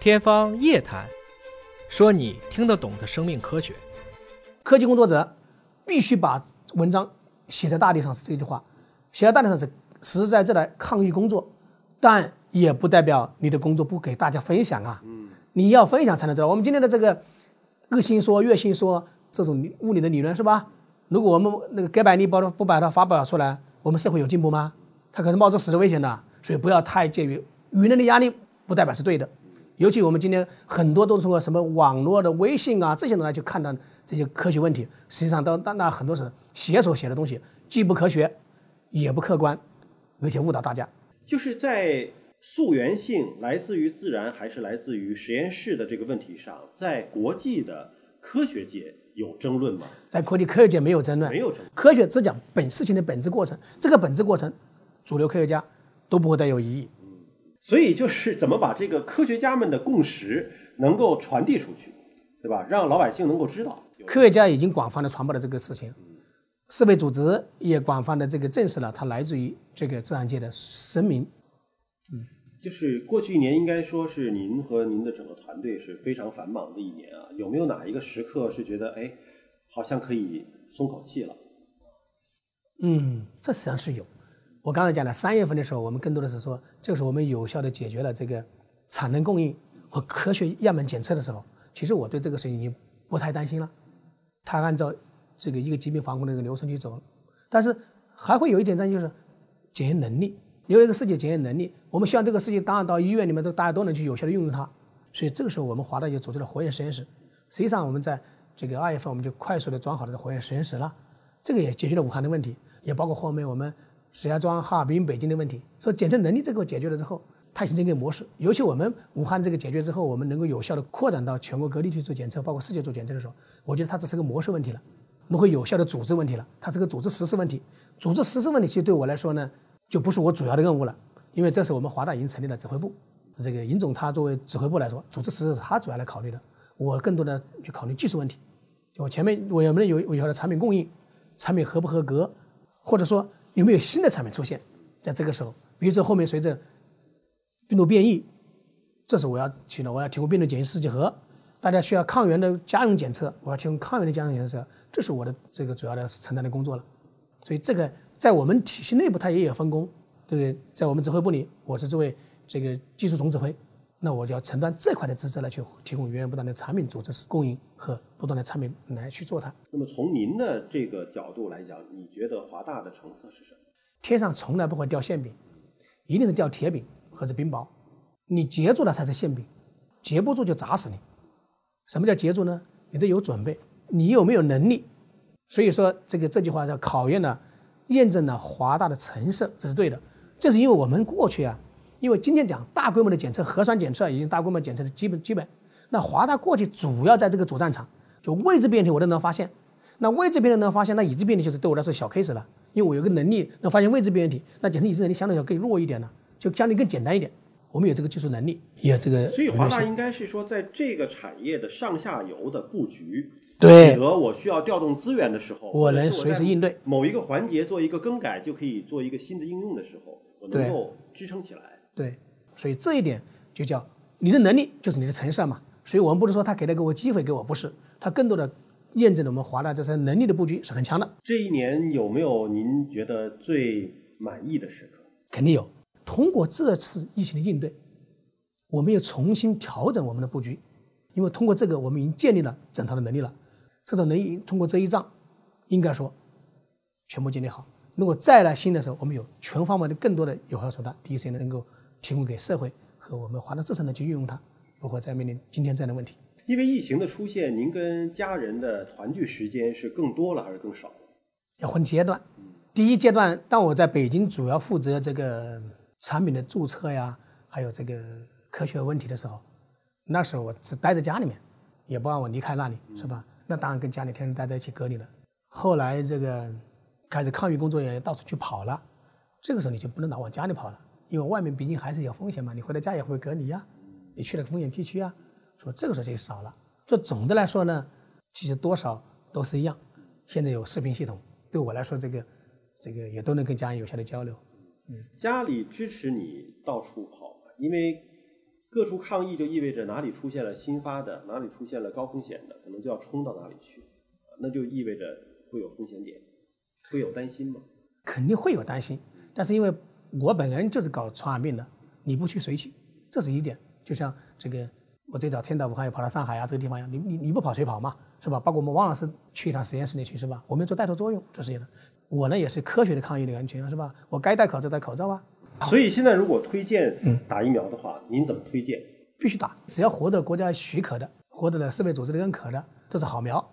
天方夜谭，说你听得懂的生命科学。科技工作者必须把文章写在大地上，是这句话。写在大地上是实实在在的抗疫工作，但也不代表你的工作不给大家分享啊。嗯，你要分享才能知道。我们今天的这个日心说、月心说这种物理的理论是吧？如果我们那个改版你不不把它发表出来，我们社会有进步吗？它可是冒着死的危险的。所以不要太介于舆论的压力，不代表是对的。尤其我们今天很多都是通过什么网络的微信啊这些东西去看到这些科学问题，实际上都那那很多是写手写的东西，既不科学，也不客观，而且误导大家。就是在溯源性来自于自然还是来自于实验室的这个问题上，在国际的科学界有争论吗？在国际科学界没有争论，没有争论。科学只讲本事情的本质过程，这个本质过程，主流科学家都不会带有异议。所以就是怎么把这个科学家们的共识能够传递出去，对吧？让老百姓能够知道。科学家已经广泛的传播了这个事情，世卫组织也广泛的这个证实了它来自于这个自然界的声明。嗯，就是过去一年应该说是您和您的整个团队是非常繁忙的一年啊。有没有哪一个时刻是觉得哎，好像可以松口气了？嗯，这实际上是有。我刚才讲的三月份的时候，我们更多的是说，这个时候我们有效的解决了这个产能供应和科学样本检测的时候，其实我对这个事情已经不太担心了。它按照这个一个疾病防控的一个流程去走，但是还会有一点担心，就是检验能力，有一个试剂检验能力。我们希望这个试剂当然到医院里面都大家都能去有效的运用它。所以这个时候我们华大就组织了活验实验室。实际上我们在这个二月份我们就快速的装好了这活验实验室了，这个也解决了武汉的问题，也包括后面我们。石家庄、哈尔滨、北京的问题，说检测能力这个解决了之后，它形成一个模式。尤其我们武汉这个解决之后，我们能够有效的扩展到全国各地去做检测，包括世界做检测的时候，我觉得它只是个模式问题了，如何有效的组织问题了，它是个组织实施问题。组织实施问题其实对我来说呢，就不是我主要的任务了，因为这是我们华大已经成立了指挥部，这个尹总他作为指挥部来说，组织实施是他主要来考虑的，我更多的去考虑技术问题。我前面我有没有有效的产品供应，产品合不合格，或者说。有没有新的产品出现？在这个时候，比如说后面随着病毒变异，这是我要去的，我要提供病毒检验试剂盒，大家需要抗原的家用检测，我要提供抗原的家用检测，这是我的这个主要的承担的工作了。所以这个在我们体系内部它也有分工，对不对，在我们指挥部里，我是作为这个技术总指挥，那我就要承担这块的职责来去提供源源不断的产品组织供应和不断的产品来去做它。那么从您的这个角度来讲，你觉得华大的成色是什么？天上从来不会掉馅饼，一定是掉铁饼或者冰雹。你接住了才是馅饼，接不住就砸死你。什么叫接住呢？你得有准备，你有没有能力？所以说这个这句话叫考验了、验证了华大的成色，这是对的。这是因为我们过去啊，因为今天讲大规模的检测，核酸检测已经大规模检测的基本基本。那华大过去主要在这个主战场，就位置变体我都能发现。那位置变体能发现，那已知变体就是对我来说小 case 了。因为我有个能力能发现位置变体，那检测已知能力相对要更弱一点了，就相对更简单一点。我们有这个技术能力，也这个。所以华大应该是说，在这个产业的上下游的布局，对，和我需要调动资源的时候，我能随时应对。某一个环节做一个更改，就可以做一个新的应用的时候，我能够支撑起来。对，所以这一点就叫你的能力就是你的成色嘛。所以我们不是说他给了给我机会给我，不是，他更多的。验证了我们华大这些能力的布局是很强的。这一年有没有您觉得最满意的时刻？肯定有。通过这次疫情的应对，我们又重新调整我们的布局，因为通过这个，我们已经建立了整套的能力了。这套能力通过这一仗，应该说全部建立好。如果再来新的时候，我们有全方位的更多的有效手段，第一时间能够提供给社会和我们华大自身的去运用它，不会再面临今天这样的问题。因为疫情的出现，您跟家人的团聚时间是更多了还是更少了？要分阶段。第一阶段，当我在北京主要负责这个产品的注册呀，还有这个科学问题的时候，那时候我只待在家里面，也不让我离开那里，是吧？那当然跟家里天天待在一起隔离了。后来这个开始抗疫工作也到处去跑了，这个时候你就不能老往家里跑了，因为外面毕竟还是有风险嘛，你回到家也会隔离呀，你去了风险地区啊。说这个时候就少了。这总的来说呢，其实多少都是一样。现在有视频系统，对我来说，这个这个也都能跟家人有效的交流。嗯，家里支持你到处跑吗？因为各处抗疫就意味着哪里出现了新发的，哪里出现了高风险的，可能就要冲到哪里去，那就意味着会有风险点，会有担心吗？肯定会有担心，但是因为我本人就是搞传染病的，你不去谁去？这是一点。就像这个，我最早天到武汉又跑到上海啊这个地方一样，你你你不跑谁跑嘛？是吧？包括我们王老师去一趟实验室里去是吧？我们做带头作用，这是一的。我呢也是科学的抗疫的安全是吧？我该戴口罩戴口罩啊。所以现在如果推荐打疫苗的话，您怎么推荐？必须打，只要获得国家许可的、获得了世卫组织的认可的，都是好苗。